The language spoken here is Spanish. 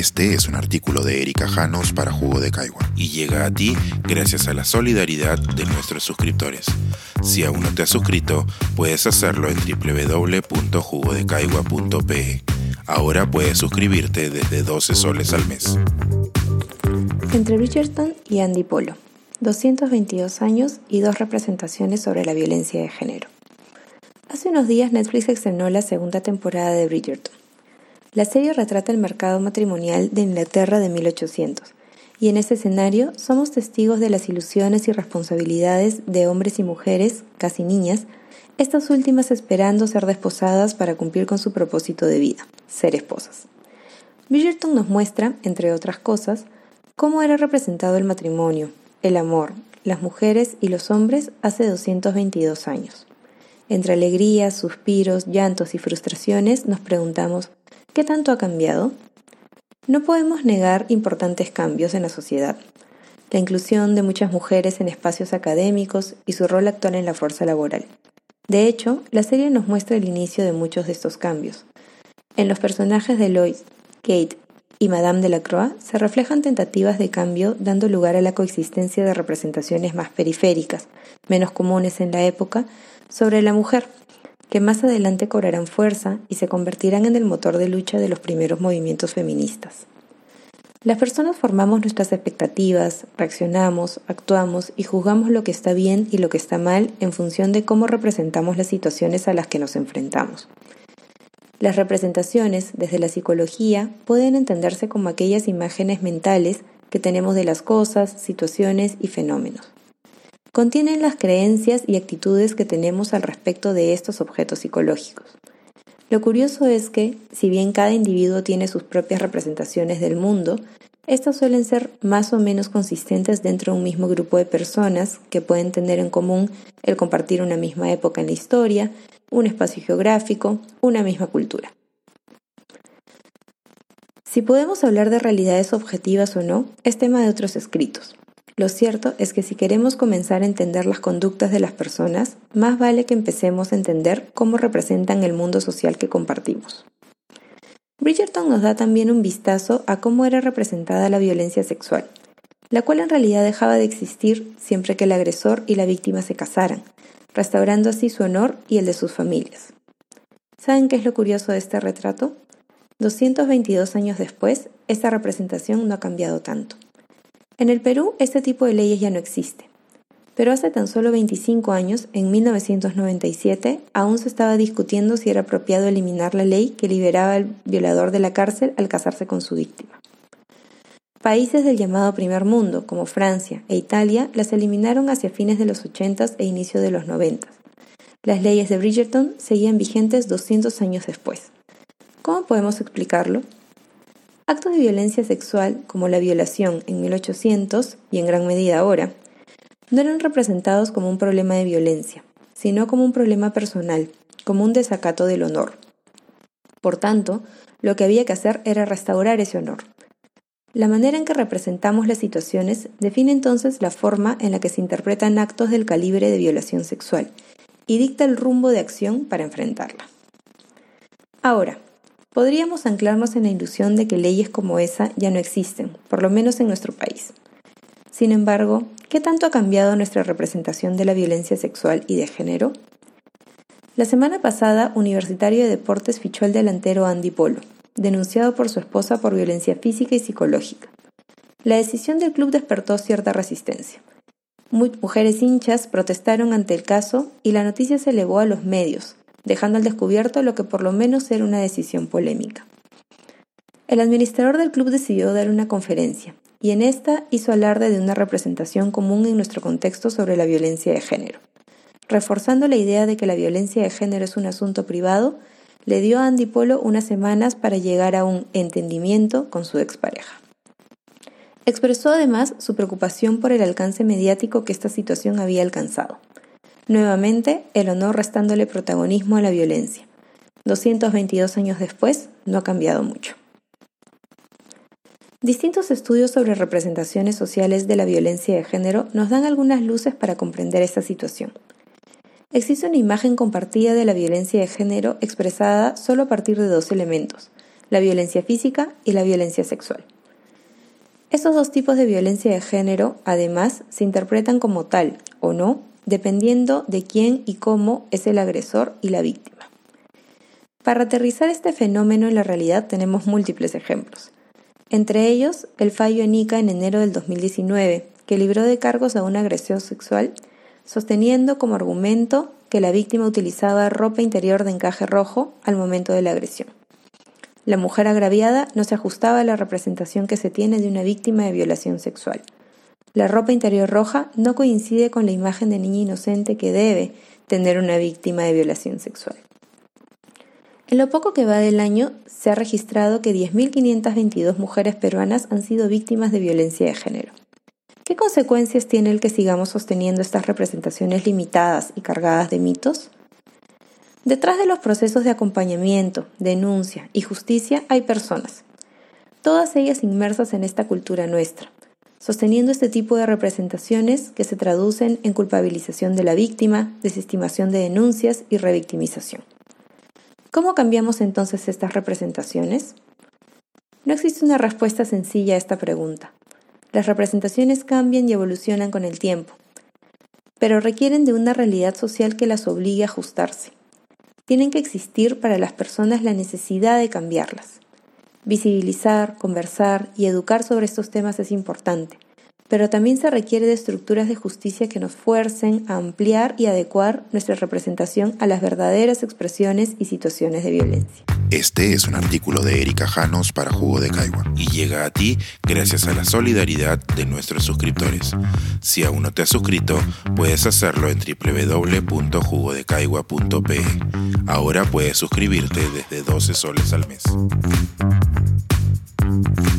Este es un artículo de Erika Janos para Jugo de Caigua y llega a ti gracias a la solidaridad de nuestros suscriptores. Si aún no te has suscrito, puedes hacerlo en www.jugodecaigua.pe. Ahora puedes suscribirte desde 12 soles al mes. Entre Richardson y Andy Polo, 222 años y dos representaciones sobre la violencia de género. Hace unos días Netflix estrenó la segunda temporada de Bridgerton. La serie retrata el mercado matrimonial de Inglaterra de 1800, y en ese escenario somos testigos de las ilusiones y responsabilidades de hombres y mujeres, casi niñas, estas últimas esperando ser desposadas para cumplir con su propósito de vida, ser esposas. Bridgerton nos muestra, entre otras cosas, cómo era representado el matrimonio, el amor, las mujeres y los hombres hace 222 años. Entre alegrías, suspiros, llantos y frustraciones nos preguntamos, ¿qué tanto ha cambiado? No podemos negar importantes cambios en la sociedad. La inclusión de muchas mujeres en espacios académicos y su rol actual en la fuerza laboral. De hecho, la serie nos muestra el inicio de muchos de estos cambios. En los personajes de Lois, Kate y Madame de la Croix se reflejan tentativas de cambio dando lugar a la coexistencia de representaciones más periféricas, menos comunes en la época, sobre la mujer, que más adelante cobrarán fuerza y se convertirán en el motor de lucha de los primeros movimientos feministas. Las personas formamos nuestras expectativas, reaccionamos, actuamos y juzgamos lo que está bien y lo que está mal en función de cómo representamos las situaciones a las que nos enfrentamos. Las representaciones, desde la psicología, pueden entenderse como aquellas imágenes mentales que tenemos de las cosas, situaciones y fenómenos contienen las creencias y actitudes que tenemos al respecto de estos objetos psicológicos. Lo curioso es que, si bien cada individuo tiene sus propias representaciones del mundo, estas suelen ser más o menos consistentes dentro de un mismo grupo de personas que pueden tener en común el compartir una misma época en la historia, un espacio geográfico, una misma cultura. Si podemos hablar de realidades objetivas o no, es tema de otros escritos. Lo cierto es que si queremos comenzar a entender las conductas de las personas, más vale que empecemos a entender cómo representan el mundo social que compartimos. Bridgerton nos da también un vistazo a cómo era representada la violencia sexual, la cual en realidad dejaba de existir siempre que el agresor y la víctima se casaran, restaurando así su honor y el de sus familias. ¿Saben qué es lo curioso de este retrato? 222 años después, esta representación no ha cambiado tanto. En el Perú este tipo de leyes ya no existe. Pero hace tan solo 25 años, en 1997, aún se estaba discutiendo si era apropiado eliminar la ley que liberaba al violador de la cárcel al casarse con su víctima. Países del llamado primer mundo, como Francia e Italia, las eliminaron hacia fines de los 80 e inicio de los 90. Las leyes de Bridgerton seguían vigentes 200 años después. ¿Cómo podemos explicarlo? Actos de violencia sexual, como la violación en 1800 y en gran medida ahora, no eran representados como un problema de violencia, sino como un problema personal, como un desacato del honor. Por tanto, lo que había que hacer era restaurar ese honor. La manera en que representamos las situaciones define entonces la forma en la que se interpretan actos del calibre de violación sexual y dicta el rumbo de acción para enfrentarla. Ahora, podríamos anclarnos en la ilusión de que leyes como esa ya no existen, por lo menos en nuestro país. Sin embargo, ¿qué tanto ha cambiado nuestra representación de la violencia sexual y de género? La semana pasada, Universitario de Deportes fichó al delantero Andy Polo, denunciado por su esposa por violencia física y psicológica. La decisión del club despertó cierta resistencia. mujeres hinchas protestaron ante el caso y la noticia se elevó a los medios, dejando al descubierto lo que por lo menos era una decisión polémica. El administrador del club decidió dar una conferencia, y en esta hizo alarde de una representación común en nuestro contexto sobre la violencia de género. Reforzando la idea de que la violencia de género es un asunto privado, le dio a Andy Polo unas semanas para llegar a un entendimiento con su expareja. Expresó además su preocupación por el alcance mediático que esta situación había alcanzado. Nuevamente, el honor restándole protagonismo a la violencia. 222 años después, no ha cambiado mucho. Distintos estudios sobre representaciones sociales de la violencia de género nos dan algunas luces para comprender esta situación. Existe una imagen compartida de la violencia de género expresada solo a partir de dos elementos, la violencia física y la violencia sexual. Estos dos tipos de violencia de género, además, se interpretan como tal o no, dependiendo de quién y cómo es el agresor y la víctima. Para aterrizar este fenómeno en la realidad tenemos múltiples ejemplos. Entre ellos, el fallo en ICA en enero del 2019, que libró de cargos a un agresor sexual, sosteniendo como argumento que la víctima utilizaba ropa interior de encaje rojo al momento de la agresión. La mujer agraviada no se ajustaba a la representación que se tiene de una víctima de violación sexual. La ropa interior roja no coincide con la imagen de niña inocente que debe tener una víctima de violación sexual. En lo poco que va del año, se ha registrado que 10.522 mujeres peruanas han sido víctimas de violencia de género. ¿Qué consecuencias tiene el que sigamos sosteniendo estas representaciones limitadas y cargadas de mitos? Detrás de los procesos de acompañamiento, denuncia y justicia hay personas, todas ellas inmersas en esta cultura nuestra, sosteniendo este tipo de representaciones que se traducen en culpabilización de la víctima, desestimación de denuncias y revictimización. ¿Cómo cambiamos entonces estas representaciones? No existe una respuesta sencilla a esta pregunta. Las representaciones cambian y evolucionan con el tiempo, pero requieren de una realidad social que las obligue a ajustarse tienen que existir para las personas la necesidad de cambiarlas. Visibilizar, conversar y educar sobre estos temas es importante, pero también se requiere de estructuras de justicia que nos fuercen a ampliar y adecuar nuestra representación a las verdaderas expresiones y situaciones de violencia. Este es un artículo de Erika Janos para Jugo de Caigua y llega a ti gracias a la solidaridad de nuestros suscriptores. Si aún no te has suscrito, puedes hacerlo en www.jugodecaigua.pe. Ahora puedes suscribirte desde 12 soles al mes. Thank you.